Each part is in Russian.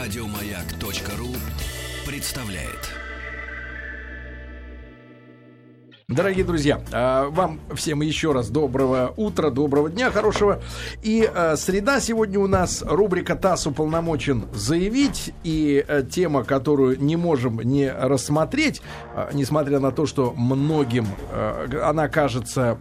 Радиомаяк.ру представляет. Дорогие друзья, а, вам всем еще раз доброго утра, доброго дня, хорошего. И а, среда сегодня у нас рубрика «ТАСС уполномочен заявить». И а, тема, которую не можем не рассмотреть, несмотря на то, что многим она кажется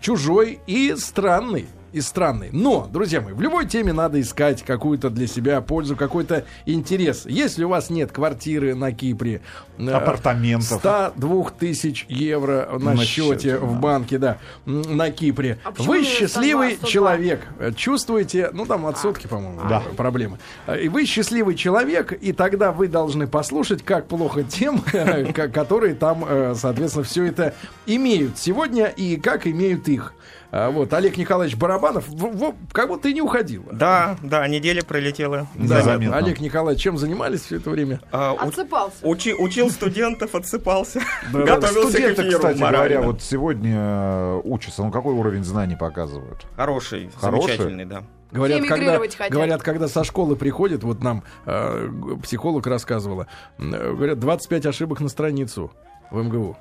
чужой и странной и странный. Но, друзья мои, в любой теме надо искать какую-то для себя пользу, какой-то интерес. Если у вас нет квартиры на Кипре, э, апартаментов, 102 тысяч евро на, на счете, счете в да. банке, да, на Кипре, а вы счастливый 102, 102? человек, чувствуете, ну там от сотки, по-моему, да. проблемы. И вы счастливый человек, и тогда вы должны послушать, как плохо тем, которые там, э, соответственно, все это имеют сегодня и как имеют их. А, вот, Олег Николаевич Барабанов, в, в, как будто и не уходил. Да, да, неделя пролетела. Да, Олег Николаевич, чем занимались все это время? А, отсыпался. Учи, учил студентов, отсыпался. Да, Готовился студенты, к эфиру, кстати морально. говоря, вот сегодня э, учатся. Ну, какой уровень знаний показывают? Хороший, Хороший? замечательный, да. Говорят когда, говорят, когда со школы приходит, вот нам э, психолог рассказывала, э, говорят, 25 ошибок на страницу в МГУ.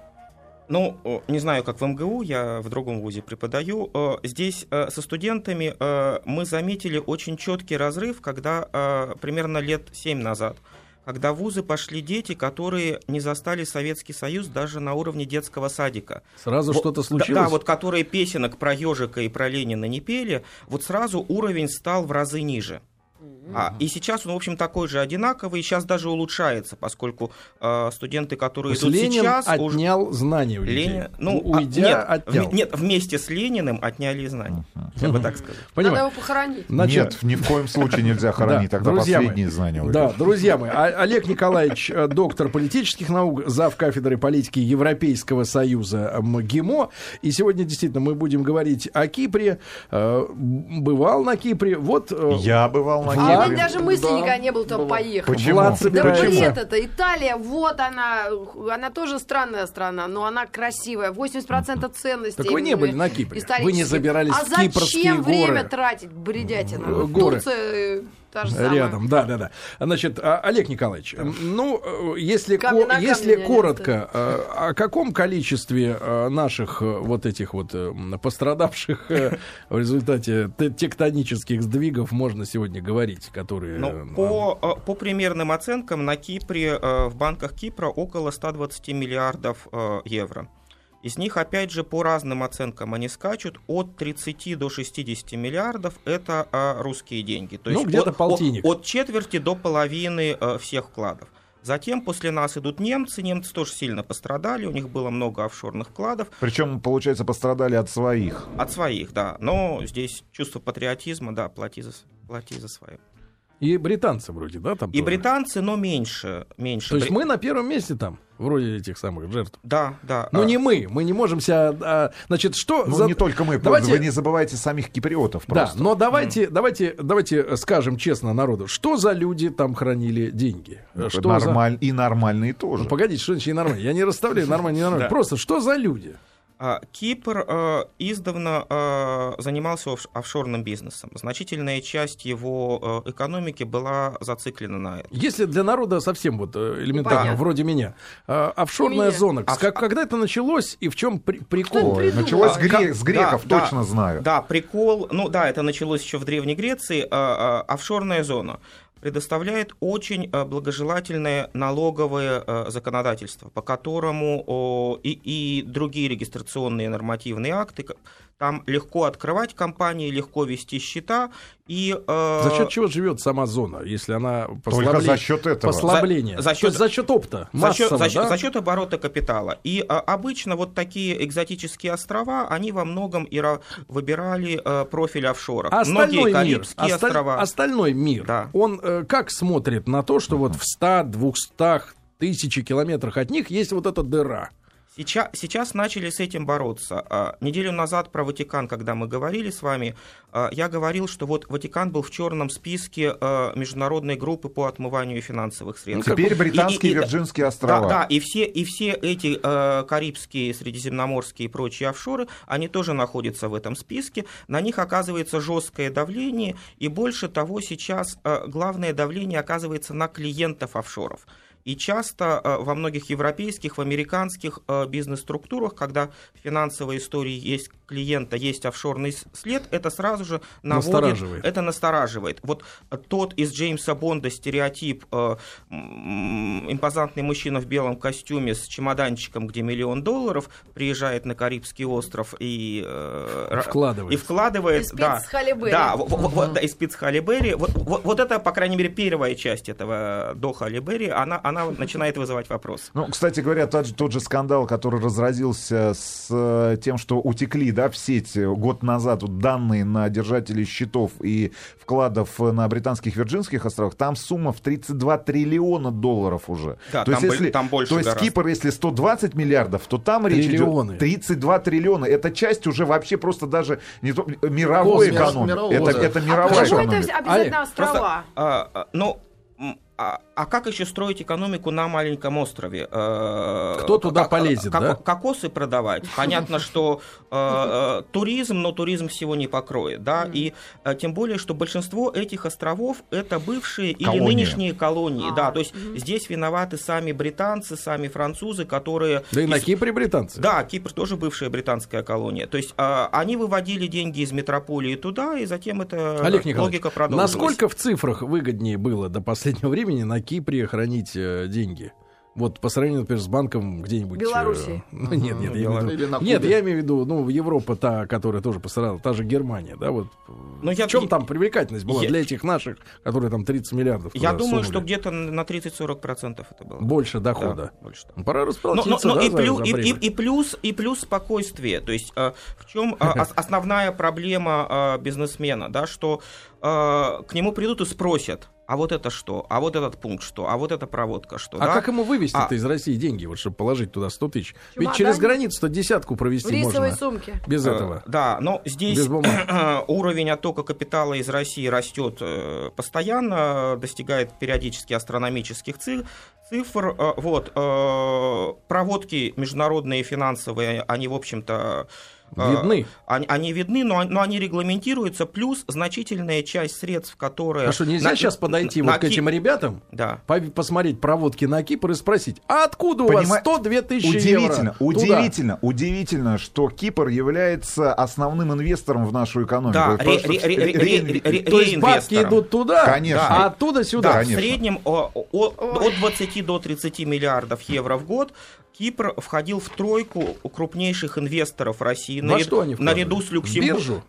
Ну, не знаю, как в МГУ, я в другом вузе преподаю. Здесь э, со студентами э, мы заметили очень четкий разрыв, когда э, примерно лет 7 назад, когда в вузы пошли дети, которые не застали Советский Союз даже на уровне детского садика. Сразу вот, что-то случилось? Да, да, вот которые песенок про ежика и про Ленина не пели, вот сразу уровень стал в разы ниже. А, и сейчас он, в общем, такой же одинаковый, и сейчас даже улучшается, поскольку э, студенты, которые идут Ленин сейчас... отнял уже... знания у людей. Ленин, ну, Уйдя, а, нет, отнял. В, нет, вместе с Лениным отняли знания, uh-huh. я бы так сказал. Понимаю. Надо его похоронить. Значит, нет, ни в коем случае нельзя хоронить, тогда последние знания Да, друзья мои, Олег Николаевич, э, доктор политических наук, зав. кафедры политики Европейского Союза МГИМО, и сегодня действительно мы будем говорить о Кипре. Э, бывал на Кипре, вот... Э, я бывал на Кипре. А даже мысли да. никогда не было там поехать. Почему? Влад да бред это. Италия, вот она, она тоже странная страна, но она красивая. 80% ценностей. Так вы не были на Кипре. Вы не забирались а в кипрские горы. А зачем время тратить, бредятина? Горы. Турция же Рядом, да, да, да. Значит, а, Олег Николаевич, ну, э, если, ко- если коротко, э, о каком количестве э, наших вот этих вот пострадавших в результате тектонических сдвигов можно сегодня говорить, которые... Ну, по, по примерным оценкам, на Кипре, в банках Кипра около 120 миллиардов евро. Из них, опять же, по разным оценкам они скачут от 30 до 60 миллиардов. Это а, русские деньги. То есть ну, где-то от, полтинник. От, от четверти до половины а, всех вкладов. Затем после нас идут немцы. Немцы тоже сильно пострадали. У них было много офшорных вкладов. Причем, получается, пострадали от своих. От своих, да. Но здесь чувство патриотизма, да, плати за, плати за свое. И британцы вроде, да, там? И тоже? британцы, но меньше, меньше. То есть мы на первом месте там, вроде этих самых жертв. Да, да. Но а... не мы, мы не можем себя, а, значит, что? Ну за... не только мы, давайте... вы не забывайте самих киприотов просто. Да, но давайте, mm. давайте, давайте скажем честно народу, что за люди там хранили деньги? Ну, что нормаль... за... И нормальные тоже. Ну, погодите, что значит и нормальные? Я не расставляю нормальные, нормальные. Просто что за люди? А, Кипр э, издавна э, занимался офшорным бизнесом. Значительная часть его э, экономики была зациклена на этом. Если для народа совсем вот элементарно, да. вроде меня, офшорная меня. зона, Оф... как, когда это началось и в чем при, прикол? Ой, началось а, с, гре- с греков, да, точно да, знаю. Да, прикол, ну да, это началось еще в Древней Греции, офшорная зона предоставляет очень э, благожелательное налоговое э, законодательство, по которому и, и другие регистрационные нормативные акты, там легко открывать компании, легко вести счета. И, э... За счет чего живет сама зона, если она послабление? Только за счет этого. Послабление. За, за, счет, за счет опта. За счет, за, да? за счет оборота капитала. И а, обычно вот такие экзотические острова, они во многом и выбирали а, профиль офшора. А Многие Карибские мир, острова. Остальной мир, да. он э, как смотрит на то, что вот в 100, 200, тысячи километрах от них есть вот эта дыра? Сейчас, сейчас начали с этим бороться. А, неделю назад про Ватикан, когда мы говорили с вами, а, я говорил, что вот Ватикан был в черном списке а, международной группы по отмыванию финансовых средств. Ну, теперь британские и, и, Вирджинские острова. Да, да, и все, и все эти карибские, средиземноморские и прочие офшоры, они тоже находятся в этом списке. На них оказывается жесткое давление, и больше того, сейчас главное давление оказывается на клиентов офшоров. И часто э, во многих европейских, в американских э, бизнес-структурах, когда в финансовой истории есть клиента, есть офшорный след, это сразу же наводит, настораживает. это настораживает. Вот тот из Джеймса Бонда стереотип э, импозантный мужчина в белом костюме с чемоданчиком, где миллион долларов, приезжает на Карибский остров и, вкладывает. и вкладывает. И да, да, вот, да, и спиц Халибери. Вот, вот, вот это, по крайней мере, первая часть этого до Халибери, она, она начинает вызывать вопрос. Ну, кстати говоря, тот, тот же скандал, который разразился с э, тем, что утекли да, в сеть год назад вот, данные на держателей счетов и вкладов на британских Вирджинских островах, там сумма в 32 триллиона долларов уже. Да, то там, есть, если, там больше То есть гораздо. Кипр, если 120 миллиардов, то там речь идет 32 триллиона. Это часть уже вообще просто даже не то, мировой экономики. Это, это мировая а экономика. это обязательно острова? Просто, а, а, ну, а, а как еще строить экономику на маленьком острове? Э, Кто туда как, полезет, как, да? Кокосы продавать. Понятно, что э, э, туризм, но туризм всего не покроет, да, и тем более, что большинство этих островов это бывшие или нынешние колонии, а, да, то есть здесь виноваты сами британцы, сами французы, которые... Да и на Кипре британцы. Да, Кипр тоже бывшая британская колония. То есть э, они выводили деньги из метрополии туда, и затем это Олег логика продолжилась. Насколько в цифрах выгоднее было до последнего времени времени на Кипре хранить э, деньги. Вот по сравнению, например, с банком где-нибудь... Э, Беларуси. Ну, нет, нет, я имею виду, нет, я имею в виду, ну, Европа та, которая тоже пострадала, та же Германия, да, вот. Но в я, чем там привлекательность была я, для этих наших, которые там 30 миллиардов? Я думаю, что где-то на 30-40% это было. Больше дохода. Да, больше. Ну, пора расплатиться, но, но, но да, и, плюс, и, и, и, плюс, и плюс спокойствие. То есть э, в чем э, основная проблема э, бизнесмена, да, что э, к нему придут и спросят, а вот это что, а вот этот пункт что, а вот эта проводка что. А да? как ему вывести-то а... из России деньги, вот, чтобы положить туда 100 тысяч? Ведь через границу-то десятку провести в можно. сумке. Без э, этого. Да, но здесь уровень оттока капитала из России растет э, постоянно, достигает периодически астрономических цифр. Э, вот, проводки международные финансовые, они, в общем-то, Видны. А, они, они видны, но, но они регламентируются, плюс значительная часть средств, которые... А что, нельзя на, сейчас подойти на вот к этим ребятам, да. посмотреть проводки на Кипр и спросить, а откуда Поним... у вас 102 тысячи удивительно, евро? Удивительно, туда? удивительно, что Кипр является основным инвестором в нашу экономику. Да, ре, ре, ре, ре, ре, То есть бабки идут туда, Конечно. а оттуда сюда. Да, в среднем о, о, от 20 до 30 миллиардов евро в год Кипр входил в тройку крупнейших инвесторов России. Во наряд... что они наряду с Люксембургом.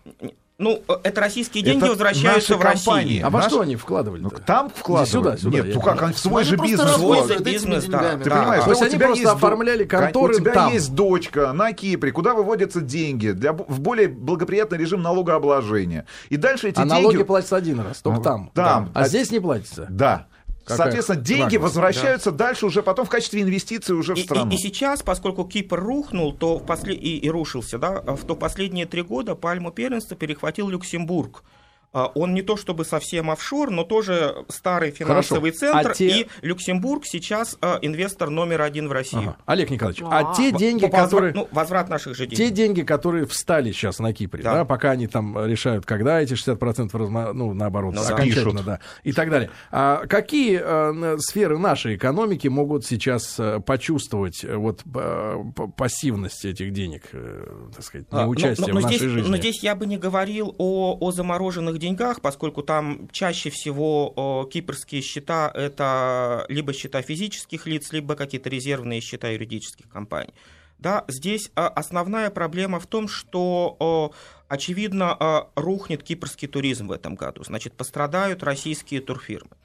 Ну, это российские деньги это возвращаются в Россию. А во что они вкладывали? Ну, там вкладывали. Сюда, сюда. Нет, ну как, они в свой же бизнес. Свой же бизнес, да. Ты понимаешь, то есть они просто оформляли конторы У тебя там. есть дочка на Кипре, куда выводятся деньги для, в более благоприятный режим налогообложения. И дальше эти а деньги... налоги платятся один раз, только там. Там. А здесь не платится? Да. Какая Соответственно, деньги возвращаются да. дальше уже потом в качестве инвестиций уже в страну. И, и, и сейчас, поскольку Кипр рухнул, то в после... и, и рушился, да, в то последние три года пальму первенства перехватил Люксембург. А, он не то чтобы совсем офшор, но тоже старый финансовый Хорошо. центр. А те... И Люксембург сейчас а, инвестор номер один в России. Ага. Олег Николаевич, а, а те деньги, Возврат, которые... Ну, возврат наших же денег. Те деньги, которые встали сейчас на Кипре, да. Да, пока они там решают, когда эти 60% разма... ну, наоборот, ну, окончательно, да, и так далее. А какие а, сферы нашей экономики могут сейчас а, почувствовать а, вот а, пассивность этих денег, а, так сказать, неучастие а, но, но, но в нашей здесь, жизни? Но здесь я бы не говорил о, о замороженных деньгах, поскольку там чаще всего кипрские счета это либо счета физических лиц, либо какие-то резервные счета юридических компаний. Да, здесь а, основная проблема в том, что, очевидно, а, рухнет кипрский туризм в этом году. Значит, пострадают российские турфирмы.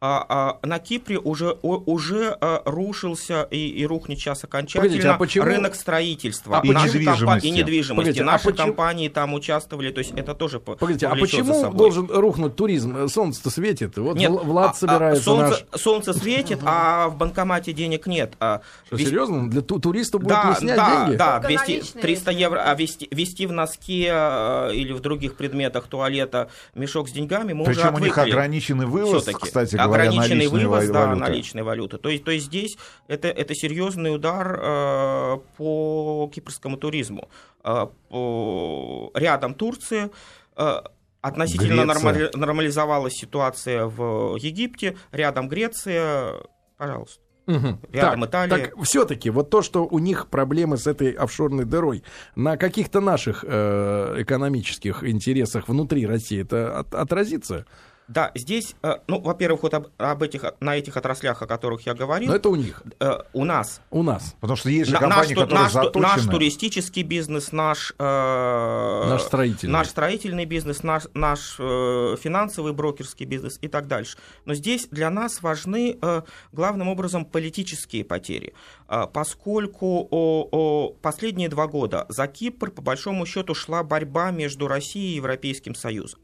А, а, на Кипре уже, о, уже а, рушился и, и рухнет сейчас окончательно Погодите, а почему- рынок строительства. А И Наши недвижимости. компа- И недвижимости. Погодите, а Наши почему- компании там участвовали, то есть это тоже по- Погодите, а почему собой. должен рухнуть туризм? Солнце-то светит. Вот Нет, Вл- Влад а- а собирается солнце, наш. солнце светит, а в банкомате денег нет. А Что, вес- серьезно? Для ту- туристов будет Да, не снять да, деньги? да, вести наличные, 300 если евро, а вести, вести в носке э, или в других предметах туалета мешок с деньгами мы уже Причем у них отвыкли. ограниченный вывоз, кстати говоря, ограниченный вывоз, да, валюты. наличной валюты. То есть, то есть здесь это, это серьезный удар э, по кипрскому туризму. Э, по- рядом Турция. э, Относительно Греция. нормали- нормализовалась ситуация в Египте, рядом Греция, пожалуйста. Мгм. Рядом так, Италия. Так, все-таки, вот то, что у них проблемы с этой офшорной дырой, на каких-то наших э, экономических интересах внутри России это от- отразится? Да, здесь, э, ну, во-первых, вот об, об этих, на этих отраслях, о которых я говорил, Но это у них, э, у нас у нас. Потому что есть же компании, наш, которые наш, заточены. наш туристический бизнес, наш, э, Наш строительный. наш строительный бизнес, наш, наш э, финансовый брокерский бизнес и так дальше. Но здесь для нас важны э, главным образом политические потери, Э, поскольку о, о, последние два года за Кипр по большому счету шла борьба между Россией и Европейским Союзом.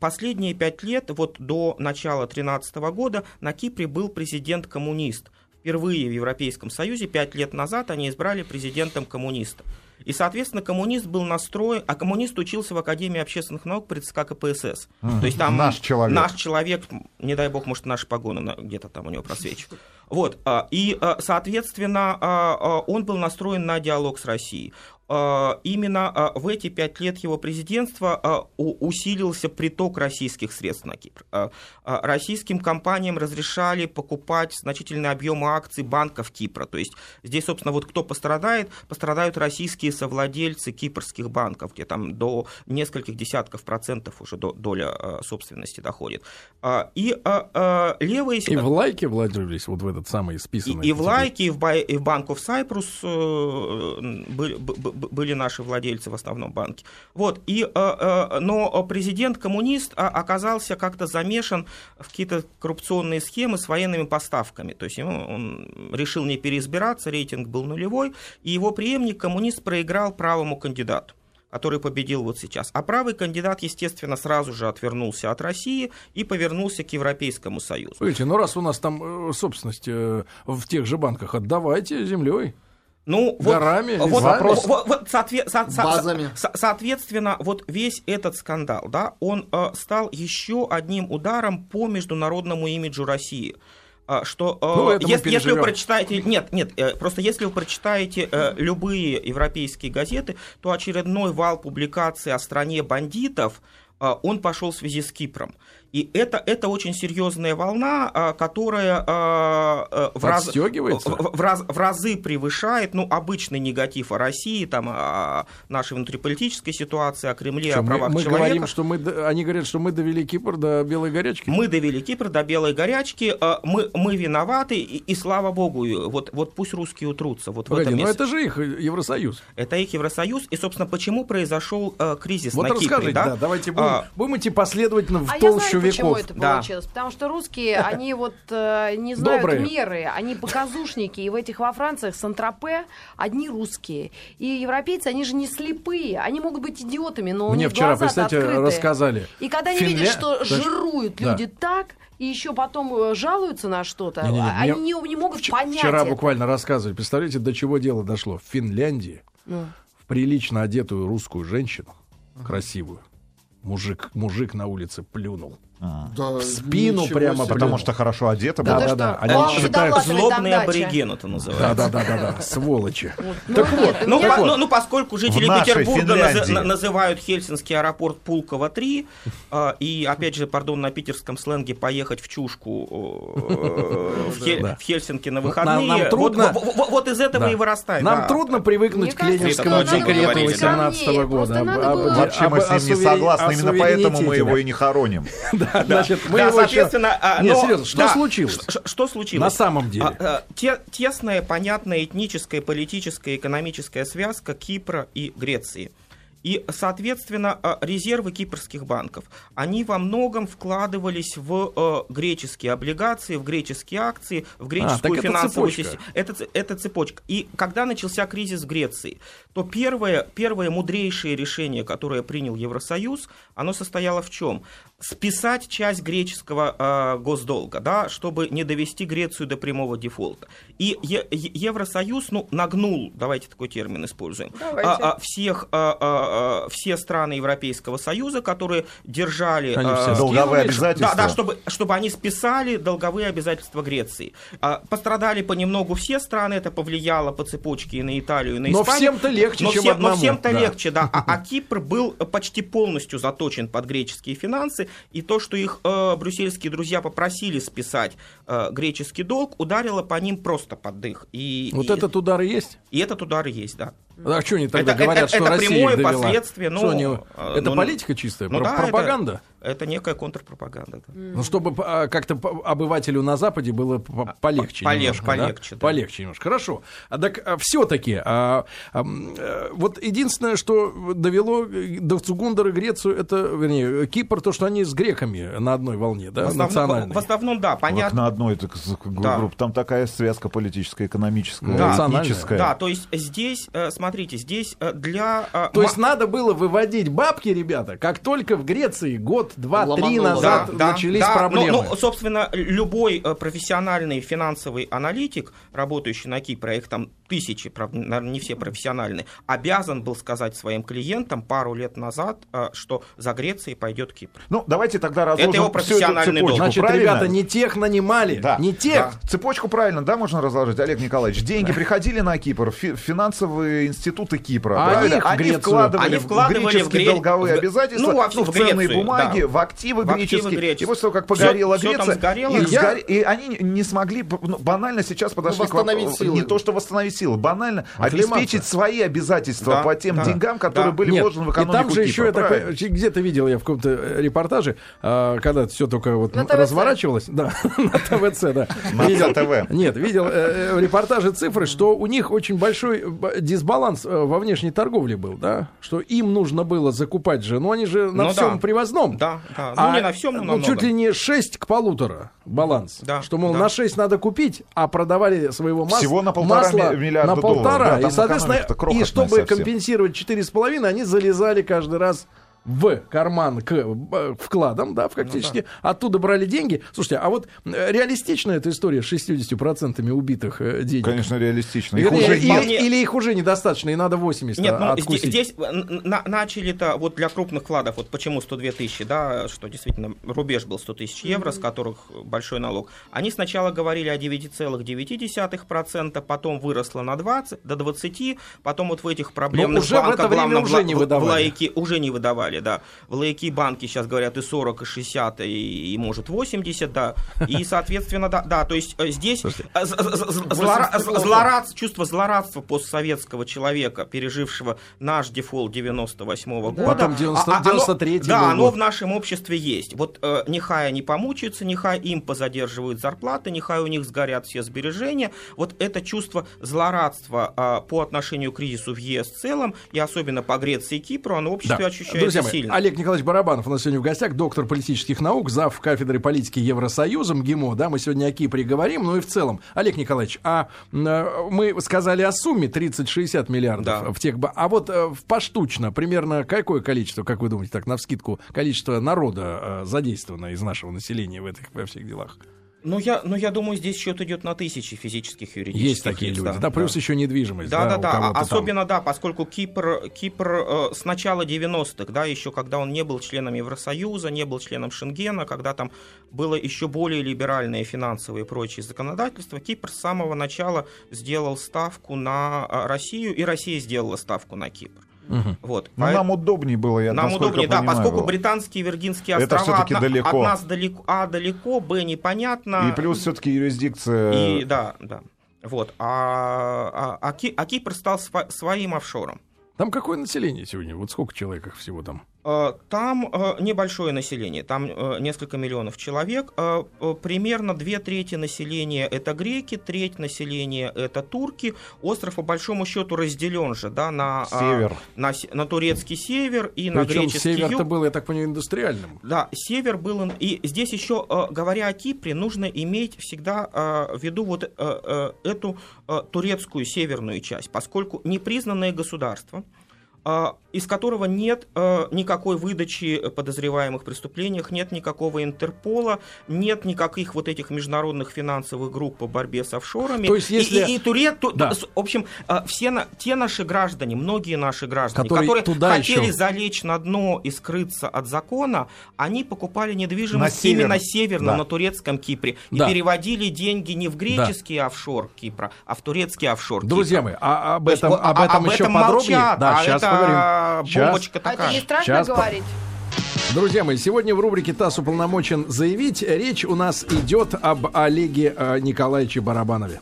Последние пять лет, вот до начала 2013 года, на Кипре был президент-коммунист. Впервые в Европейском Союзе пять лет назад они избрали президентом коммуниста. И, соответственно, коммунист был настроен, а коммунист учился в Академии общественных наук при ЦК КПСС. То есть там Наш человек. Наш человек, не дай бог, может, наши погоны где-то там у него просвечивают. Вот, а, и, а, соответственно, а, он был настроен на диалог с Россией. А, Именно а, в эти пять лет его президентства а, усилился приток российских средств на Кипр. Российским компаниям разрешали покупать значительные объемы акций банков Кипра. То есть здесь, собственно, вот кто пострадает, пострадают российские совладельцы кипрских банков, где там до нескольких десятков процентов уже до- доля собственности доходит. И левые... И в лайке вложились вот в этот самый И, списанный. и в Лайке, и в, Бай- и в Bank of Cyprus э, были, были наши владельцы в основном банке. Вот, и, э, э, но президент-коммунист а, оказался как-то замешан в какие-то коррупционные схемы с военными поставками. То есть он решил не переизбираться, рейтинг был нулевой, и его преемник, коммунист, проиграл правому кандидату который победил вот сейчас. А правый кандидат, естественно, сразу же отвернулся от России и повернулся к Европейскому Союзу. Слушайте, ну раз у нас там э, собственность в тех же банках, отдавайте землей. Ну, вот, Горами, вот, лесами? вопрос, вот, вот, соотве- со- Базами. со- соответственно, вот весь этот скандал, да, он э, стал еще одним ударом по международному имиджу России. А, Что э, Ну, если, если вы прочитаете, нет, нет, э, просто если вы прочитаете э, любые европейские газеты, то очередной вал публикаций о стране бандитов э, он пошел в связи с Кипром. И это, это очень серьезная волна, э, которая э, э, в, раз- в- в раз- в разы превышает ну, обычный негатив о России, там, о нашей внутриполитической ситуации, о Кремле, Что, о мы правах мы человека. говорим, что мы, они говорят, что мы довели Кипр до белой горячки. Мы довели Кипр до белой горячки, мы, мы виноваты, и, и слава богу, вот, вот пусть русские утрутся. Вот в Погоди, этом но месте. это же их э, Евросоюз. Это их Евросоюз, и, собственно, почему произошел э, кризис Вот на Кипре. расскажите, да? давайте будем, А, будем идти последовательно в А толщу почему веков. это Да. получилось. Потому что русские, они вот э, не знают Добрые. меры, они показушники. И в этих во Франциях Сан-Тропе одни русские. И европейцы, они же не слепые. Они могут быть идиотами, но у Мне них вчера, представьте, открытые. рассказали. И когда они Финля- видят, что жируют Да. люди так, и еще потом э, жалуются на что-то, Не-не-не, а- они мне не, не могут Вч- понять Вчера это. буквально рассказывали. Представляете, до чего дело дошло? В Финляндии Ну. в прилично одетую русскую женщину, красивую, мужик, мужик на улице плюнул. Да, В спину прямо себе. Потому что хорошо одета Да, да, что, да. Они вам считают- сюда влазили там Злобный дача. абориген это Да, называется. да, да, да, да, сволочи. Ну, Так нет, вот, Ну, по- ну, ну, поскольку жители Петербурга на- называют Хельсинский аэропорт Пулково-3, э, и, опять же, пардон, на питерском сленге поехать в чушку э, в, Хель- Да. в Хельсинки на выходные, нам вот- трудно- вот, вот- вот из этого Да. и вырастает. Нам да. трудно привыкнуть Мне к ленинскому декрету говорить. 18 года. Вообще мы с ним не согласны, именно поэтому мы его да. и не хороним. Да, значит, мы Да, его еще- соответственно, а, Нет, но- серьезно, что да, случилось? ш- Что случилось? На самом деле. А, а, те- тесная, понятная этническая, политическая, экономическая связка Кипра и Греции. И, соответственно, э, резервы кипрских банков, они во многом вкладывались в э, греческие облигации, в греческие акции, в греческую А, это финансовую цепочка. систему. Это, это цепочка. И когда начался кризис в Греции, то первое, первое мудрейшее решение, которое принял Евросоюз, оно состояло в чем? Списать часть греческого э, госдолга, да, чтобы не довести Грецию до прямого дефолта. И Е- Е- Евросоюз ну, нагнул, давайте такой термин используем, Давайте. а, а, всех, а, а, все страны Европейского Союза, которые держали... Они а, все Долговые скинули. обязательства. да, да, чтобы, чтобы они списали долговые обязательства Греции. А, Пострадали понемногу все страны, это повлияло по цепочке и на Италию, и на Но Испанию. всем-то легче, но чем всем, но одному. всем-то Да. легче, да. А, а Кипр был почти полностью заточен под греческие финансы, и то, что их э, брюссельские друзья попросили списать э, греческий долг, ударило по ним просто под дых. И, Вот и, этот удар и есть? и этот удар и есть, да. А что они тогда Это- говорят, это- что это Россия прямое довела? последствие, ну, они- э, это ну, политика чистая, Ну про- да, пропаганда? Это, некая контрпропаганда. да. Ну, чтобы а, как-то обывателю на Западе было по- полегче. А, полег- немножко, да? полегче, да. Полегче немножко. Хорошо. А так все-таки, вот единственное, что довело э, до Цугундера Грецию, это, вернее, Кипр, то, что они с греками на одной волне, да, В основном, национальной. в основном, да, понятно. на одной так, Да. Там такая связка политическая, экономическая, Да. Национальная. этническая. Да, то есть здесь, э, смотрите, здесь э, для... э, То есть надо было выводить бабки, ребята, как только в Греции год, два, три Ломануло. назад Да, начались да. проблемы. Ну, ну, собственно, любой э, профессиональный финансовый аналитик, работающий на Кипре, а тысячи, правда, наверное, не все профессиональные, обязан был сказать своим клиентам пару лет назад, э, что за Грецией пойдет Кипр. Ну, давайте тогда разложим его всю эту профессиональный долг. Значит, правильно? ребята, не тех нанимали, Да. не тех. Да. Цепочку правильно, да, можно разложить, Олег Николаевич? Деньги приходили на Кипр, фи- финансовые институты Кипра, А правильно? они их в Грецию. вкладывали, Они вкладывали в в греческие Гре- долговые в- обязательства, ну, во- в в ценные Грецию, бумаги, да. в активы В активы греческие. И греческие. после того, как погорела всё там Греция, сгорело, их да. сгоре- и они не смогли ну, банально сейчас подошли к вам- восстановить силы. не то, что восстановить силы, банально Оклематься. обеспечить свои обязательства Да, по тем да, деньгам, которые да. были Нет, вложены в и экономику там же еще Кипра, я такой, правильно? где-то видел я в каком-то э, репортаже, а, когда все только вот На разворачивалось, да, на ТВЦ, да. На Видел- ЦТВ. Нет, видел э, э, в репортаже цифры, что у них очень большой дисбаланс во внешней торговле был, да, что им нужно было закупать же, ну они же на Ну всем привозном. Да, да. А, ну, не на всем, но ну, на чуть многом. ли не 6 к полутора баланс. Да, что, мол, да. на 6 надо купить, а продавали своего масла. Всего на полтора масла ми- миллиарда на полтора. долларов. Да, и, соответственно, и чтобы совсем. компенсировать 4,5, они залезали каждый раз в карман к вкладам, да, фактически. Оттуда брали деньги. Слушайте, а вот реалистична эта история с 60% убитых э, денег? Конечно, реалистично. Их Вернее, уже или, нет. или их уже недостаточно, и надо 80 Нет, ну, откусить. здесь, на- начали-то вот для крупных вкладов, вот почему 102 тысячи, да, что действительно рубеж был 100 тысяч евро, с которых большой налог. Они сначала говорили о 9,9%, потом выросло на 20, до 20, потом вот в этих проблемных уже в это время главном, уже не в- в выдавали. лайки уже не выдавали, да. В лайки банки сейчас говорят и 40, и 60, и, и может 80, да. И, соответственно, да, да то есть э, здесь э, злорад- чувство злорадства постсоветского человека, пережившего наш дефолт 98 года. Потом 90 а- а- оно- 93-й Да, оно в нашем обществе есть. Вот э, нехай они помучаются, нехай им позадерживают зарплаты, нехай у них сгорят все сбережения. Вот это чувство злорадства а, по отношению к кризису в ЕС в целом, и особенно по Греции и Кипру, оно в обществе Да. ощущается Друзья мои, сильно. Олег Николаевич Барабанов у нас сегодня в гостях, доктор политических наук, зав. кафедры политики Евросоюза, МГИМО, да, мы сегодня о Кипре говорим, ну и в целом. Олег Николаевич, а э, мы сказали о сумме 30-60 миллиардов Да. в тех... А вот э, в поштучно примерно какое количество, как вы думаете, так, навскидку, количество народа э, задействовано из нашего населения в этих во всех делах? Ну я, ну, я думаю, здесь счет идет на тысячи физических юридических Есть такие лиц, люди, да, плюс еще недвижимость. Да, да, да. кого-то А- там. Особенно, да, поскольку Кипр, Кипр э, с начала 90-х, да, еще когда он не был членом Евросоюза, не был членом Шенгена, когда там было еще более либеральное финансовое и прочее законодательство, Кипр с самого начала сделал ставку на а, Россию, и Россия сделала ставку на Кипр. Мгм. Вот. Но Поэт- нам удобнее было, я нам удобнее, да, понимаю, поскольку было. британские Виргинские Это острова всё-таки от, далеко. от нас далеко, а далеко, б непонятно. И плюс все-таки юрисдикция... И да, да. Вот. А, а, а Ки- а Кипр стал сва- своим офшором. Там какое население сегодня? Вот сколько человек их всего там? Э, там э, небольшое население, там э, несколько миллионов человек. Примерно две трети населения это греки, треть населения это турки. Остров по большому счету разделен же да, на, север. на, на турецкий север и Причем на греческий север-то юг. был, я так понимаю, индустриальным. Да, север был... И здесь еще, говоря о Кипре, нужно иметь всегда в виду вот эту турецкую северную часть, поскольку непризнанное государство, из которого нет э, никакой выдачи подозреваемых в преступлениях, нет никакого Интерпола, нет никаких вот этих международных финансовых групп по борьбе с офшорами. То есть, если... И, и, и Турет, ту, да. в общем, э, все на, те наши граждане, многие наши граждане, которые, которые туда хотели еще... залечь на дно и скрыться от закона, они покупали недвижимость на именно северно, да. на турецком Кипре, и да. переводили деньги не в греческий да. офшор Кипра, а в турецкий офшор Друзья Кипра. мои, а об этом, об этом об еще этом подробнее? Молчат, да, а сейчас это поговорим. Бомбочка А такая. это не страшно Сейчас говорить? Друзья мои, сегодня в рубрике ТАСС уполномочен заявить. Речь у нас идет об Олеге э, Николаевиче Барабанове.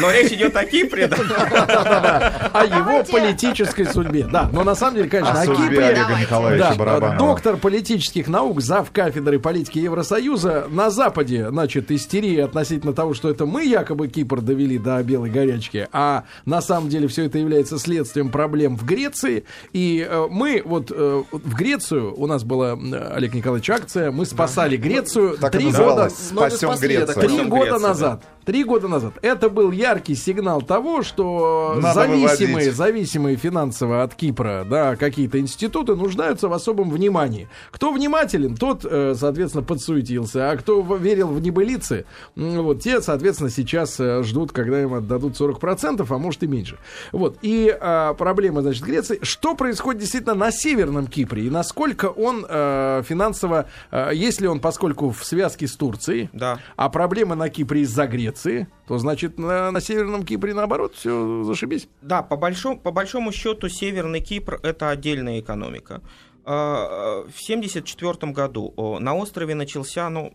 Но речь идет о Кипре, да? О его политической судьбе. Да, но на самом деле, конечно, о Кипре. Доктор политических наук, зав. кафедры политики Евросоюза. На Западе, значит, истерия относительно того, что это мы якобы Кипр довели до белой горячки, а на самом деле все это является следствием проблем в Греции. И э, мы вот э, в Грецию, у нас была, Олег Николаевич, акция, мы спасали Грецию три года, «Спасем Грецию». три «Спасем года Грецию», да. назад. Три года назад. Это был яркий сигнал того, что Надо зависимые, выводить. зависимые финансово от Кипра, да, какие-то институты нуждаются в особом внимании. Кто внимателен, тот, э, соответственно, подсуетился, а кто верил в небылицы, вот те, соответственно, сейчас э, ждут, когда им отдадут 40%, а может и меньше. Вот. И а, проблема, значит, Греции. Что происходит действительно на Северном Кипре? И насколько он э, финансово, э, если он, поскольку в связке с Турцией, Да. а проблемы на Кипре из-за Греции, то значит на, на Северном Кипре наоборот все зашибись. Да, по большому, по большому счету Северный Кипр это отдельная экономика. А, В 1974 году на острове начался, ну,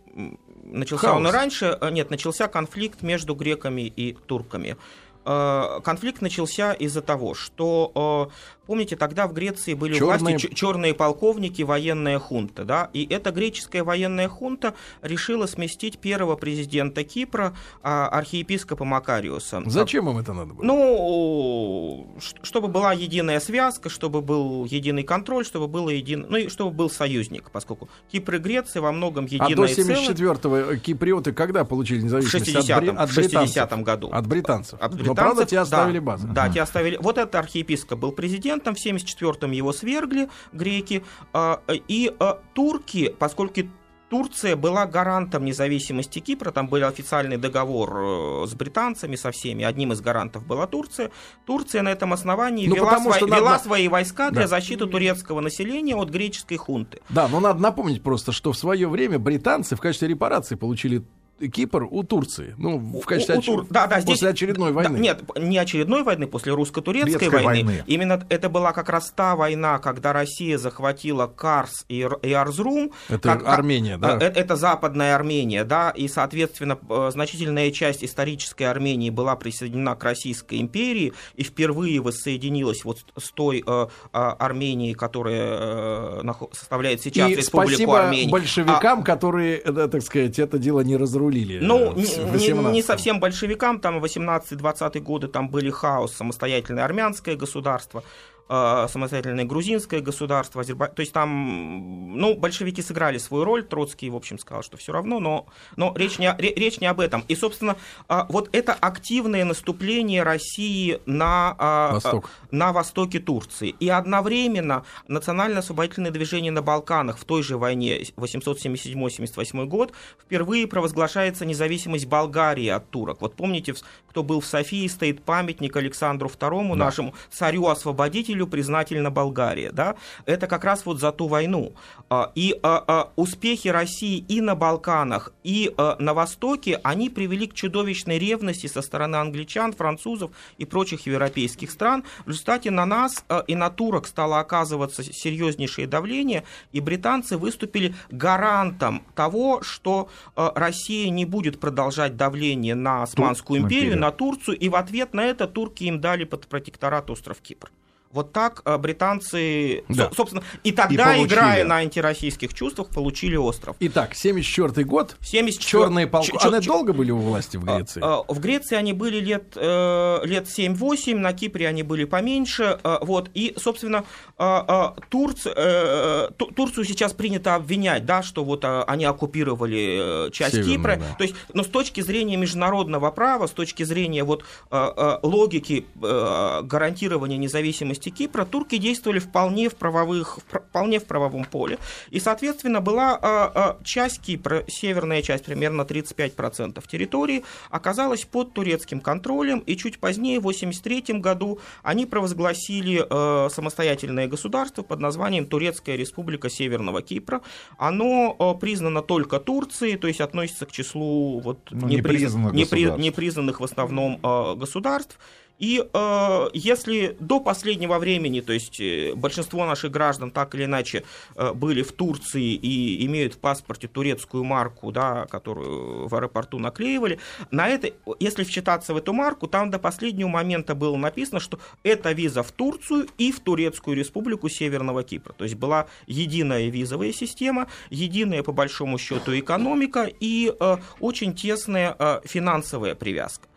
начался он и Хаос. раньше, а, нет, начался конфликт между греками и турками. А, Конфликт начался из-за того, что, о, помните, тогда в Греции были у Чёрные- власти черные полковники, военная хунта, да, и эта греческая военная хунта решила сместить первого президента Кипра, а, архиепископа Макариуса. Зачем им это надо было? Ну, чтобы была единая связка, чтобы был единый контроль, чтобы было един... ну и чтобы был союзник, поскольку Кипр и Греция во многом а единое до целое. 74-го киприоты когда получили В независимость? 60-м, от, в бри- от 60-м году. От британцев. От Но правда британцев, те оставили да, базу. Да, те оставили. Вот этот архиепископ был президентом, в 74-м его свергли греки. а, И а, турки, поскольку Турция была гарантом независимости Кипра, там был официальный договор э, с британцами, со всеми, одним из гарантов была Турция. Турция на этом основании Ну, вела, свои, надо- вела свои войска для Да. защиты турецкого населения от греческой хунты. Да, но надо напомнить просто, что в свое время британцы в качестве репарации получили Кипр у Турции. Ну, в качестве У- у Тур- да, да, здесь- после очередной Да, войны. нет, не очередной войны, после русско-турецкой Турецкой войны. войны. Именно это была как раз та война, когда Россия захватила Карс и, и Арзрум. Это Как- Армения, да? Э, Это, западная Армения, да, и, соответственно, э, значительная часть исторической Армении была присоединена к Российской империи и впервые воссоединилась вот с той э, э, Арменией, которая э, составляет сейчас И Республику спасибо Армении. А большевикам, которые, э, так сказать, это дело не разрулили. Ну, не, не- 18-м. не совсем большевикам, там 18-20 годы там были хаос, самостоятельное армянское государство, самостоятельное грузинское государство, Азербай... то есть там, ну, большевики сыграли свою роль, Троцкий, в общем, сказал, что все равно, но, но речь, не, речь не об этом. И, собственно, а, вот это активное наступление России на, а, Восток. а, на востоке Турции. И одновременно национально-освободительное движение на Балканах в той же войне 877-78 год впервые провозглашается независимость Болгарии от турок. Вот помните, в- кто был в Софии, стоит памятник Александру II, нашему царю-освободителю, признательна Болгария. Да? Это как раз вот за ту войну. А, И а, а, успехи России и на Балканах, и на Востоке, они привели к чудовищной ревности со стороны англичан, французов и прочих европейских стран. В результате на нас и на турок стало оказываться серьезнейшее давление, и британцы выступили гарантом того, что Россия не будет продолжать давление на Османскую империю. На Турцию, и в ответ на это турки им дали под протекторат остров Кипр. Вот так э, британцы, Да. со- собственно, и тогда, И получили. играя на антироссийских чувствах, получили остров. Итак, 74 год. 74 Черные полки. Чё- Они долго были у власти в Греции? А, а, В Греции они были лет, э, лет 7-8, на Кипре они были поменьше. э, Вот. И, собственно, а, а, Турц- э, Ту- Турцию сейчас принято обвинять, да, что вот они оккупировали э, часть Северную, Кипра. да. То есть, но с точки зрения международного права, с точки зрения вот, логики э, гарантирования независимости Кипра, турки действовали вполне в, правовых, вполне в правовом поле. И, соответственно, была а, а, часть Кипра, северная часть, примерно 35% территории, оказалась под турецким контролем, и чуть позднее, в 1983 году, они провозгласили э, самостоятельное государство под названием Турецкая Республика Северного Кипра. Оно э, признано только Турцией, то есть относится к числу вот, Ну, непризна- непризнанных непри- непризнанных в основном э, государств. И э, если до последнего времени, то есть э, большинство наших граждан так или иначе э, были в Турции и имеют в паспорте турецкую марку, да, которую в аэропорту наклеивали, на это, если вчитаться в эту марку, там до последнего момента было написано, что это виза в Турцию и в Турецкую республику Северного Кипра. То есть была единая визовая система, единая по большому счету экономика и э, очень тесная э, финансовая привязка.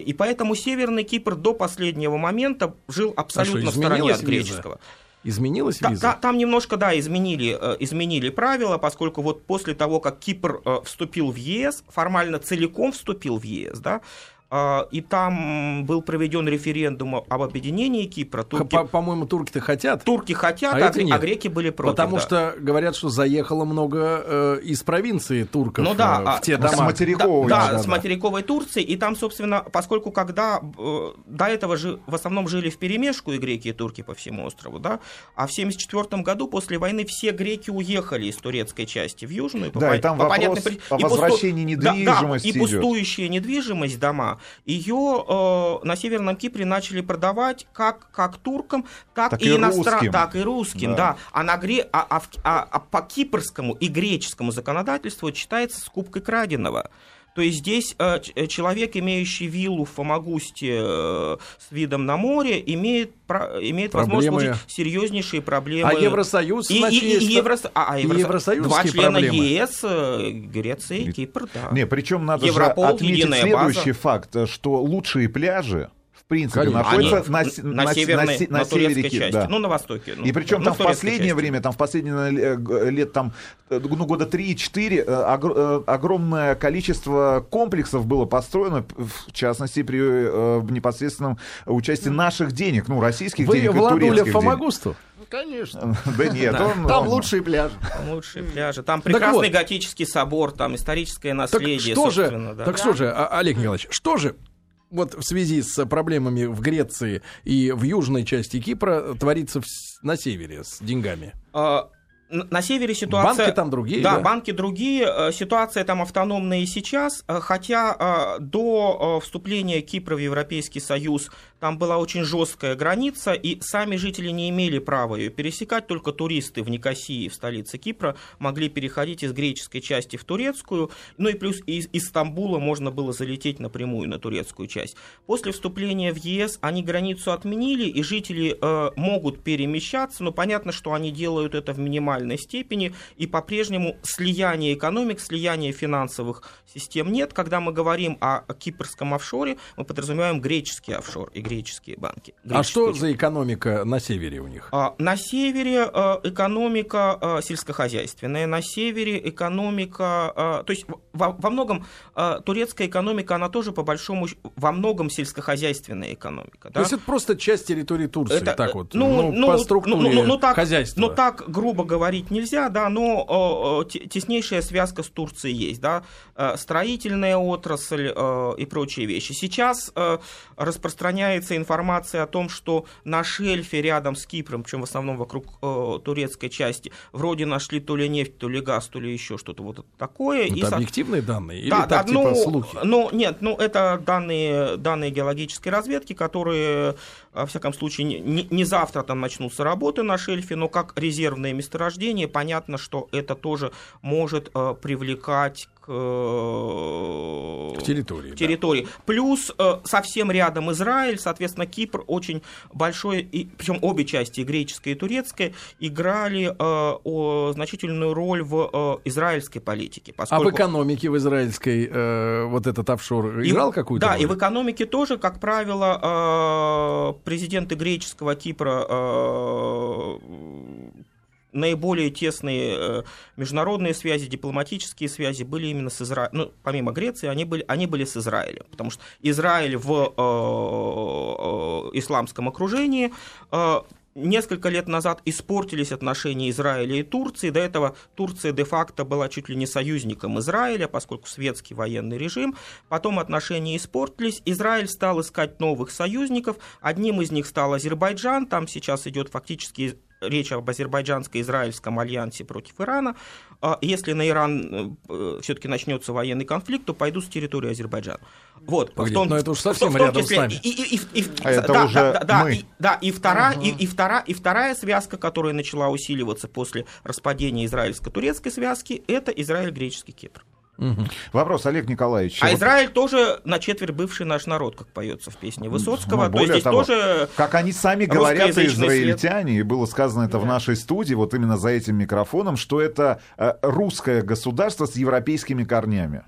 И поэтому Северный Кипр до последнего момента жил абсолютно А что, в стороне изменилась от виза? греческого. Изменилась Та- виза? та- там немножко, да, изменили, э, изменили правила, поскольку вот после того, как Кипр э, вступил в ЕС, формально целиком вступил в ЕС, да, и там был проведен референдум об объединении Кипра. Турки, по- По-моему, турки-то хотят. турки хотят, а а, гре- а греки были против. Потому да. что говорят, что заехало много э, из провинции турков Ну да, э, а- в те Ну, с дома. материковой, Да, да, с да. материковой Турции. И там, собственно, поскольку когда э, до этого же в основном жили в перемешку и греки, и турки по всему острову, да, а в 1974 году после войны все греки уехали из турецкой части в южную. по Да, и пон- там по вопрос понятной о и пусту- возвращении Да, да, недвижимости и идет. пустующая недвижимость, дома, ее э, на Северном Кипре начали продавать как, как туркам, так, Так и, и иностран- русским. так и русским, Да. да. А, на гре... а, а а- а по кипрскому и греческому законодательству считается скупкой краденого. То есть здесь э, э, человек, имеющий виллу в Фомагусте э, с видом на море, имеет, имеет возможность Проблемы. получить серьезнейшие проблемы. А Евросоюз, и, и- значит, и есть- Еврос- а, а и Евросо- евросоюзские Два члена проблемы. ЕС, Греция и Кипр, да. Не, причем надо Европол, же отметить следующий база. факт, что лучшие пляжи принципе, Конечно. находятся Они на, на, на, северной, се- на, на турецкой севере части, да. ну на востоке. ну, И причем да, там ну, в в последнее части. время, там в последние э, лет там, э, ну, года 3-4 э, огр- огромное количество комплексов было построено, в частности, при непосредственном участии наших денег, ну, российских Вы денег и турецких денег. Фомагусту? Конечно. Да нет, Да. он- Там он- лучшие пляжи. Там лучшие пляжи. Там прекрасный вот. готический собор, там историческое Так наследие, что же, собственно, да. так что же, а- Олег Николаевич, что же вот в связи с проблемами в Греции и в южной части Кипра творится в на севере с деньгами? А, На севере ситуация... Банки там другие, Да, да? банки другие. э, Ситуация там автономная и сейчас. э, Хотя э, до вступления Кипра в Европейский Союз там была очень жесткая граница, и сами жители не имели права ее пересекать. Только туристы в Никосии, в столице Кипра, могли переходить из греческой части в турецкую. Ну и плюс из, из Стамбула можно было залететь напрямую на турецкую часть. После вступления в ЕС они границу отменили, и жители э, могут перемещаться, но понятно, что они делают это в минимальной степени, и по-прежнему слияния экономик, слияния финансовых систем нет. Когда мы говорим о кипрском офшоре, мы подразумеваем греческий офшор и греческие банки. А что за экономика на севере у них? а, На севере э, экономика э, сельскохозяйственная, на севере экономика, э, то есть во, во многом э, турецкая экономика, она тоже по большому во многом сельскохозяйственная экономика. То да? есть это просто часть территории Турции, Это, так вот, ну, ну, ну, по структуре ну, ну, ну, так, хозяйства. Ну, так грубо говорить нельзя, да, но э, те- теснейшая связка с Турцией есть, да, Э, строительная отрасль э, и прочие вещи. Сейчас э, распространяется информация о том, что на шельфе рядом с Кипром, причем в основном вокруг э, турецкой части, вроде нашли то ли нефть, то ли газ, то ли еще что-то вот такое. Это И объективные данные? Или да, так, да, типа, ну, слухи? Ну, нет, ну, это данные, данные геологической разведки, которые, во всяком случае, не, не- завтра там начнутся работы на шельфе, но как резервное месторождение, понятно, что это тоже может э, привлекать к э, К территории, к да. территории. Плюс э, совсем рядом Израиль, соответственно, Кипр очень большой, и, причем обе части, и греческая, и турецкая, играли э, о, значительную роль в израильской политике. А в поскольку- экономике в израильской э, вот этот офшор и- играл какую-то Да, роль? и в экономике тоже, как правило, э, президенты греческого Кипра э, наиболее тесные э, международные связи, дипломатические связи были именно с Израилем. Ну, помимо Греции, они были, они были с Израилем. Потому что Израиль в э, э, исламском окружении э, Несколько лет назад испортились отношения Израиля и Турции. До этого Турция де-факто была чуть ли не союзником Израиля, поскольку светский военный режим. Потом отношения испортились. Израиль стал искать новых союзников. Одним из них стал Азербайджан. Там сейчас идет фактически речь об азербайджанско-израильском альянсе против Ирана. А Если на Иран все-таки начнется военный конфликт, то пойдут с территории Азербайджана. Вот. Погоди, В том- но это уж в том- совсем в том рядом с числе нами. и- и- и- и- А это да, уже да, да, да, мы. и- да, и, втора, и, и, втора, и вторая связка, которая начала усиливаться после распадения израильско-турецкой связки, это Израиль-греческий Кипр. Вопрос, Олег Николаевич. А вот, Израиль тоже на четверть бывший наш народ, как поется в песне Высоцкого. ну, То есть более здесь того, тоже Как они сами говорят, израильтяне, и было сказано это в нашей студии, вот именно за этим микрофоном, что это э, русское государство с европейскими корнями.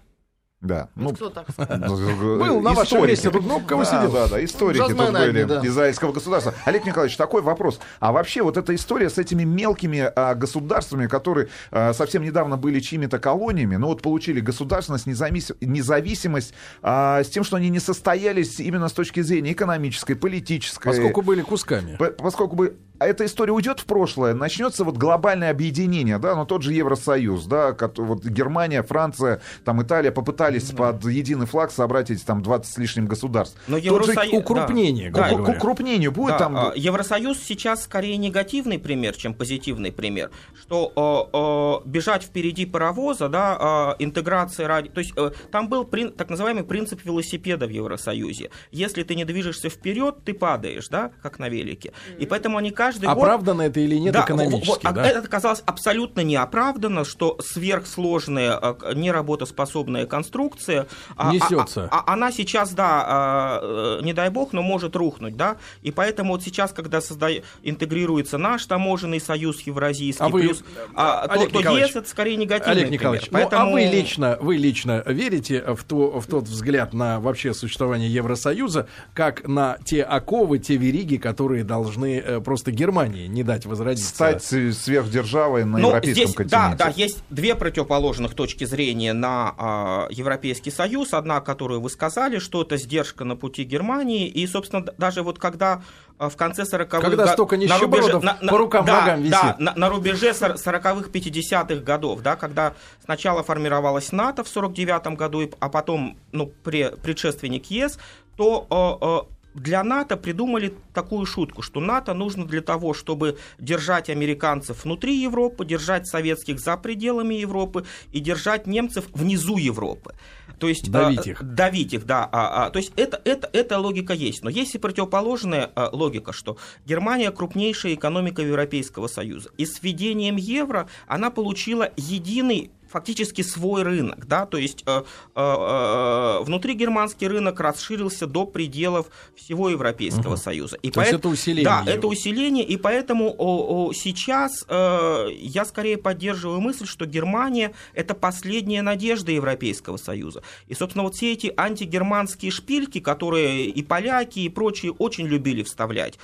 Да. Ну, кто так Был на вашем месте, тут много кого да, сидел. Да, да, историки тут были израильского государства. Олег Николаевич, такой вопрос. А вообще вот эта история с этими мелкими а, государствами, которые совсем недавно были чьими-то колониями, но вот получили государственность, независ- независимость, а, с тем, что они не состоялись именно с точки зрения экономической, политической. Поскольку были кусками. Поскольку бы эта история уйдет в прошлое, начнется вот глобальное объединение, да, но тот же Евросоюз, да, вот Германия, Франция, там Италия попытались под единый флаг собрать эти там 20 с лишним государств. Но Тот же Евросоюз... укрупнение, да. к укрупнению будет Да, там... а, Евросоюз сейчас скорее негативный пример, чем позитивный пример, что э, э, бежать впереди паровоза, да, э, интеграция ради, то есть э, там был прин- так называемый принцип велосипеда в Евросоюзе. Если ты не движешься вперед, ты падаешь, да, как на велике. И поэтому они каждый год Оправдано это или нет да, экономически, вот, а да? Это оказалось абсолютно неоправданно, что сверхсложная, а, неработоспособная конструкция... а, Несется. а- а- она сейчас, да, а, э, не дай бог, но может рухнуть, да? И поэтому вот сейчас, когда созда- интегрируется наш таможенный союз евразийский, А вы, плюс, а, то, Олег то Николаевич, ЕС это скорее негативный Олег пример. Николаевич, Поэтому... ну а вы лично, вы лично верите в, то, в тот взгляд на вообще существование Евросоюза, как на те оковы, те вериги, которые должны э, просто Германии не дать возродиться? стать э, сверхдержавой на Ну, европейском здесь, континенте. Да, да, есть две противоположных точки зрения на а, Европейский Союз. Одна, которую вы сказали, что это сдержка на пути Германии. И, собственно, даже вот когда а, в конце 40-х Когда го- столько на нищебродов рубеже- по рукам, да, ногам да, висит. на, на рубеже сор- 40-х, 50-х годов, да, когда сначала формировалась НАТО в 49 году, и- а потом ну, пре- предшественник ЕС, то э, э, для НАТО придумали такую шутку, что НАТО нужно для того, чтобы держать американцев внутри Европы, держать советских за пределами Европы и держать немцев внизу Европы. То есть, Давить э, их. Давить их, да. А, а, то есть это, это, эта логика есть. Но есть и противоположная а, логика, что Германия крупнейшая экономика Европейского Союза. И с введением евро она получила единый фактически свой рынок, да, то есть э, э, э, внутри германский рынок расширился до пределов всего Европейского Союза. И То есть поэт- это усиление Да, его. это усиление, и поэтому о, о, сейчас э, я скорее поддерживаю мысль, что Германия это последняя надежда Европейского Союза. И, собственно, вот все эти антигерманские шпильки, которые и поляки, и прочие очень любили вставлять,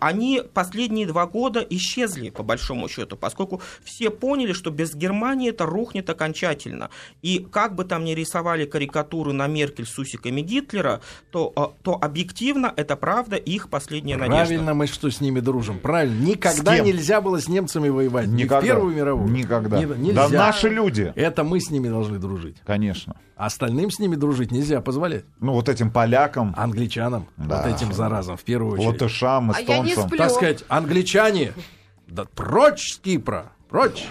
они последние два года исчезли, по большому счету, поскольку все поняли, что без Германии это рухнет окончательно. И как бы там ни рисовали карикатуры на Меркель с усиками Гитлера, то, э, то объективно это правда их последняя надежда. Правильно мы что с ними дружим. Правильно. Никогда нельзя было с немцами воевать. Ни Никогда. в Первую мировую. Никогда. Не- Да нельзя. наши люди. Это мы с ними должны дружить. Конечно. А Остальным с ними дружить нельзя позволять. Ну, вот этим полякам, Англичанам. Да. Вот этим заразам в первую очередь. латышам, А я не эстонцам. Так сказать, англичане, да прочь с Кипра. Прочь!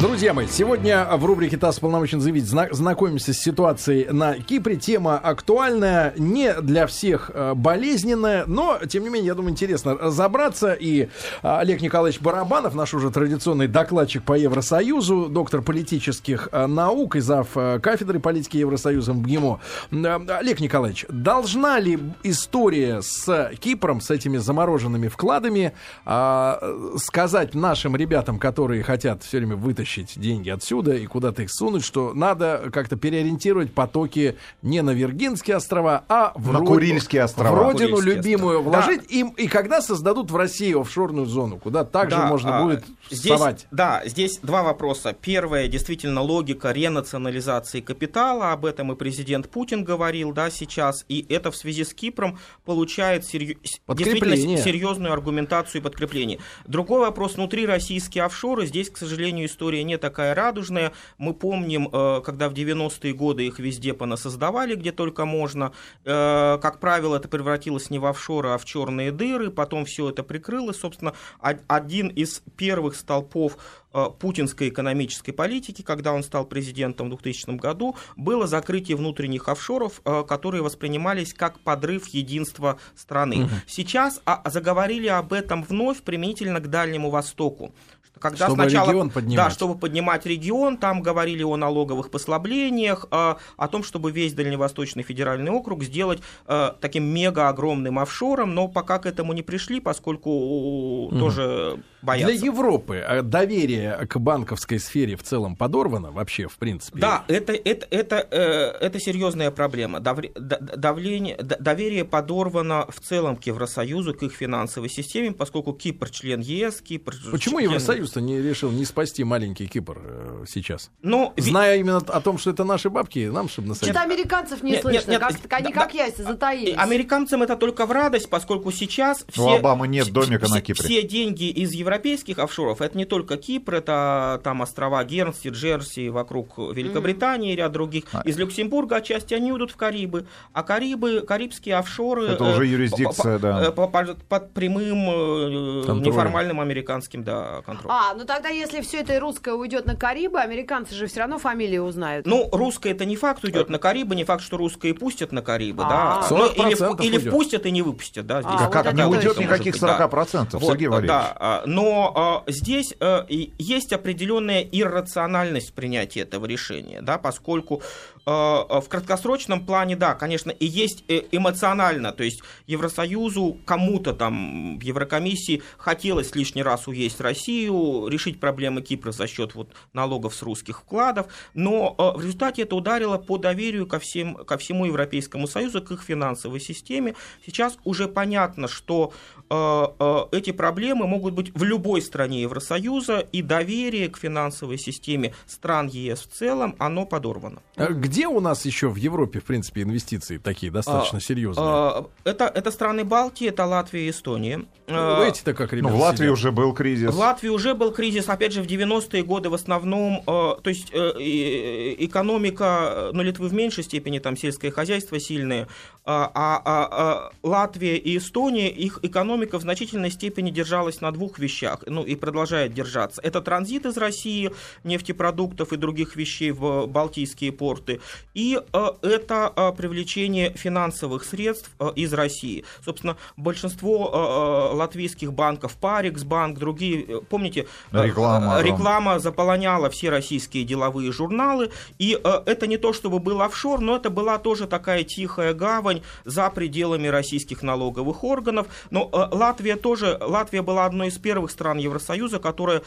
Друзья мои, сегодня в рубрике «ТАСС полномочен заявить» зна- знакомимся с ситуацией на Кипре. Тема актуальная, не для всех э, болезненная, но, тем не менее, я думаю, интересно разобраться. И э, Олег Николаевич Барабанов, наш уже традиционный докладчик по Евросоюзу, доктор политических э, наук и зав. э, кафедры политики Евросоюза МГИМО. Э, Олег Николаевич, должна ли история с Кипром, с этими замороженными вкладами, э, сказать нашим ребятам, которые хотят все время вытащить деньги отсюда и куда-то их сунуть, что надо как-то переориентировать потоки не на Виргинские острова, а в, На род- Курильские острова. в родину Курильские любимую острова. вложить. Им, и когда создадут в России офшорную зону, куда также Да, можно а, будет здесь, вставать. Да, здесь два вопроса. Первое, действительно, логика ренационализации капитала. Об этом и президент Путин говорил, да, сейчас. И это в связи с Кипром получает серью- действительно серьезную аргументацию и подкрепление. Другой вопрос. Внутри российские офшоры. Здесь, к сожалению, история не такая радужная. Мы помним, э, когда в 90-е годы их везде понасоздавали, где только можно. Э, Как правило, это превратилось не в офшоры, а в черные дыры. Потом все это прикрылось. Собственно, од- один из первых столпов э, путинской экономической политики, когда он стал президентом в 2000 году, было закрытие внутренних офшоров, которые воспринимались как подрыв единства страны. Сейчас а, заговорили об этом вновь применительно к Дальнему Востоку. Когда Чтобы сначала, регион поднимать. Да, чтобы поднимать регион, там говорили о налоговых послаблениях, э, о том, чтобы весь Дальневосточный федеральный округ сделать э, таким мега огромным офшором, но пока к этому не пришли, поскольку э, тоже боятся. Для Европы э, доверие к банковской сфере в целом подорвано вообще, в принципе. Да, это, это, это, э, это серьезная проблема. Давление, доверие подорвано в целом к Евросоюзу, к их финансовой системе, поскольку Кипр член ЕС, Кипр... Почему член- Евросоюз-то не решил не спасти маленький Кипр э, сейчас? Ну, Зная именно о том, что это наши бабки, нам чтобы насадить. Что-то американцев не Нет, слышно. нет, нет, как, да, они да. как яйца затаились. Американцам это только в радость, поскольку сейчас все, У Обамы нет домика все- на Кипре. все деньги из европейских офшоров, это не только Кипр, это там острова Гернси, Джерси, вокруг Великобритании и ряд других. А. Из Люксембурга отчасти они идут в Карибы, а Карибы, карибские офшоры... Это уже э, юрисдикция, да. э, по- по- под прямым э, неформальным американским да, контролем. А, ну тогда если все это русское уйдет на Карибы, американцы же все равно фамилии узнают. Ну, русское это не факт уйдет на Карибы, не факт, что русское и пустят на Карибы, да. А. Ну, или, 40% или впустят и не выпустят, да. Здесь А, Как, вот как это не уйдет никаких быть, да. 40%, Вот, Сергей Валерьевич. Да, а, но а, здесь и есть определенная иррациональность принятия этого решения, да, поскольку в краткосрочном плане, да, конечно, и есть э, эмоционально, то есть Евросоюзу, кому-то там в Еврокомиссии хотелось лишний раз уесть Россию, решить проблемы Кипра за счет вот налогов с русских вкладов, но в результате это ударило по доверию ко, всем, ко всему Европейскому Союзу, к их финансовой системе. Сейчас уже понятно, что э, э, эти проблемы могут быть в любой стране Евросоюза, и доверие к финансовой системе стран ЕС в целом, оно подорвано. А Где у нас еще в Европе, в принципе, инвестиции такие достаточно А, серьезные? Э, Это, это страны Балтии, это Латвия и Эстония. Ну, Э, Эти-то как, Ну, ребята, в Латвии сидят? уже был кризис. В Латвии уже был кризис, опять же, в 90-е годы в основном, э, то есть э, и- экономика, ну, Литвы в меньшей степени, там сельское хозяйство сильное, а, а- а- а Латвия и Эстония, их экономика в значительной степени держалась на двух вещах, ну, и продолжает держаться. Это транзит из России нефтепродуктов и других вещей в Балтийские порты, и э, это э, привлечение финансовых средств э, из России. Собственно, большинство э, латвийских банков, Парикс банк, другие, помните, Реклама, реклама заполоняла все российские деловые журналы, и э, это не то, чтобы был офшор, но это была тоже такая тихая гавань за пределами российских налоговых органов. Но э, Латвия тоже, Латвия была одной из первых стран Евросоюза, которая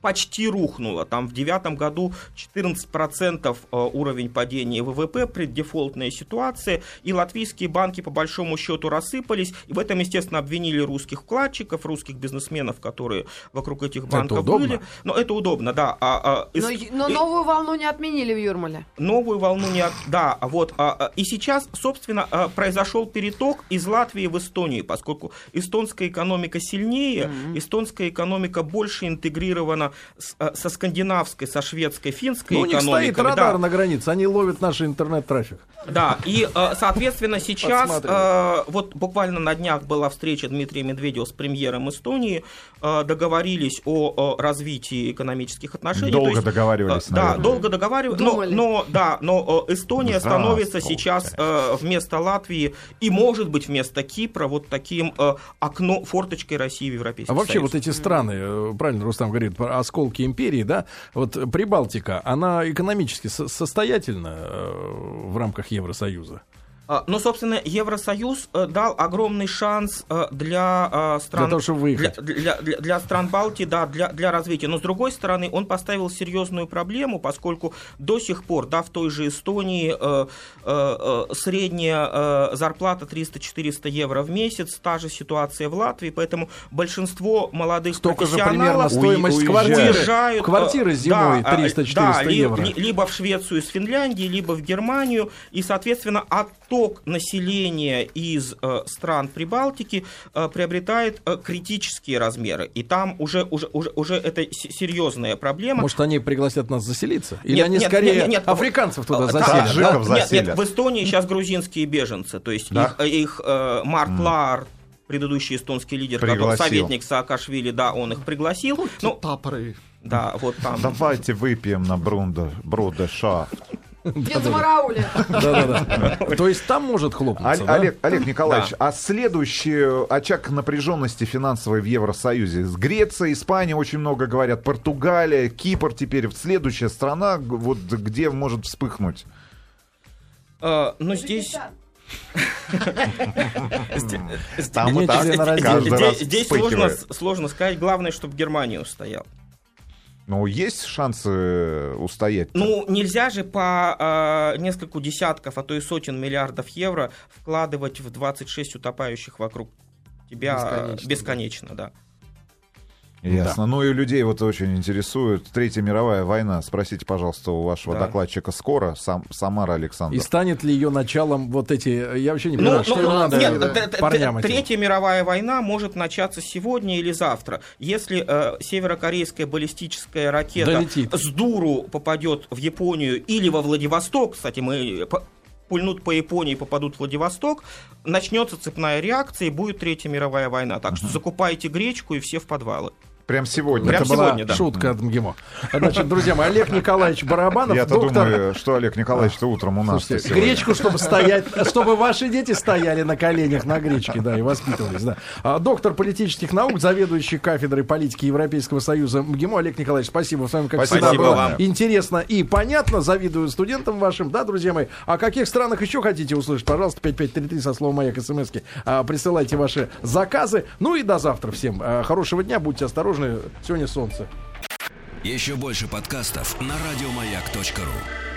почти рухнула. Там в девятом году 14% э, уровень падения ВВП, преддефолтная ситуация, и латвийские банки по большому счету рассыпались, и в этом, естественно, обвинили русских вкладчиков, русских бизнесменов, которые вокруг этих банков удобно. были. Но это удобно, да. А, а, Но, из- но и- новую волну не отменили в Юрмале. новую волну не от... Да, вот. а, а, И сейчас, собственно, а, произошел переток из Латвии в Эстонию, поскольку эстонская экономика сильнее, эстонская экономика больше интегрирована связано с, э, со скандинавской, со шведской, финской Ну, у них стоит радар да. на границе, они ловят наш интернет-трафик. Да, и, э, соответственно, сейчас, э, вот буквально на днях была встреча Дмитрия Медведева с премьером Эстонии, договорились о, развитии экономических отношений. Долго есть, договаривались, Да, наверное. долго договаривались, но, но, да, но Эстония становится сейчас вместо Латвии и, может быть, вместо Кипра вот таким окно, форточкой России в Европейский А вообще Союз. вот эти страны, правильно Рустам говорит, про осколки империи, да, вот Прибалтика, она экономически со- состоятельна э, в рамках Евросоюза? А, Ну, собственно, Евросоюз э, дал огромный шанс э, для э, стран... Для того, чтобы выехать. Для, для- для- стран Балтии, да, для, для развития. Но, с другой стороны, он поставил серьезную проблему, поскольку до сих пор, да, в той же Эстонии э, э, средняя э, зарплата 300-400 евро в месяц, та же ситуация в Латвии, поэтому большинство молодых Столько же профессионалов примерно стоимость уезжают. квартиры. уезжают, Квартиры зимой да, э, 300-400 да, евро. ли- либо в Швецию из Финляндии, либо в Германию, и, соответственно, отток населения из э, стран Прибалтики э, приобретает э, критические размеры, и там уже, уже, уже, уже это серьезная проблема. Может, они пригласят нас заселиться? Или Нет, они нет, скорее нет, нет, африканцев туда заселят? да, да? Нет, нет, в Эстонии сейчас грузинские беженцы, то есть Да? их, их э, Марк Лаар, предыдущий эстонский лидер, который Пригласил. советник Саакашвили, да, он их пригласил. Ну, да, вот там. Давайте выпьем на Брунда, Бруда Шафт. Без Марауля. Да-да-да. То есть там может хлопнуться, да? Олег, Олег Николаевич, а следующий очаг напряженности финансовой в Евросоюзе? С Грецией, Испания очень много говорят, Португалия, Кипр теперь. Следующая страна, вот где может вспыхнуть? Э, Но здесь... Здесь, сложно сказать. Главное, чтобы Германия устояла. Ну, есть шансы э, устоять? Ну, нельзя же по э, нескольку десятков, а то и сотен миллиардов евро вкладывать в 26 утопающих вокруг тебя Бесконечно, бесконечно, бесконечно да. Ясно. Ну и людей вот очень интересует. Третья мировая война. Спросите, пожалуйста, у вашего Да. докладчика скоро, сам, Самара Александр. И станет ли ее началом вот эти... Я вообще не Ну, понимаю, что ну, надо нет, э, парням этим? Третья мировая война может начаться сегодня или завтра. Если э, северокорейская баллистическая ракета Долетит. с дуру попадет в Японию или во Владивосток, кстати, мы по- пульнут по Японии и попадут в Владивосток, начнется цепная реакция и будет Третья мировая война. Так что закупайте гречку и все в подвалы. Прям сегодня. Прям Это была сегодня, да. шутка от МГИМО. Значит, друзья мои, Олег Николаевич Барабанов, Я-то доктор... думаю, что Олег Николаевич-то утром у нас Слушайте, гречку, чтобы стоять, чтобы ваши дети стояли на коленях на гречке, да, и воспитывались, да. А, доктор политических наук, заведующий кафедрой политики Европейского Союза МГИМО Олег Николаевич, спасибо. С вами, как Спасибо всегда, было вам. интересно и понятно. Завидую студентам вашим, да, друзья мои. О каких странах еще хотите услышать? Пожалуйста, 5533 со словом «Маяк» смски. А, присылайте ваши заказы. Ну и до завтра всем. А, хорошего дня, будьте осторожны. Сегодня солнце. Еще больше подкастов на радиомаяк.ру.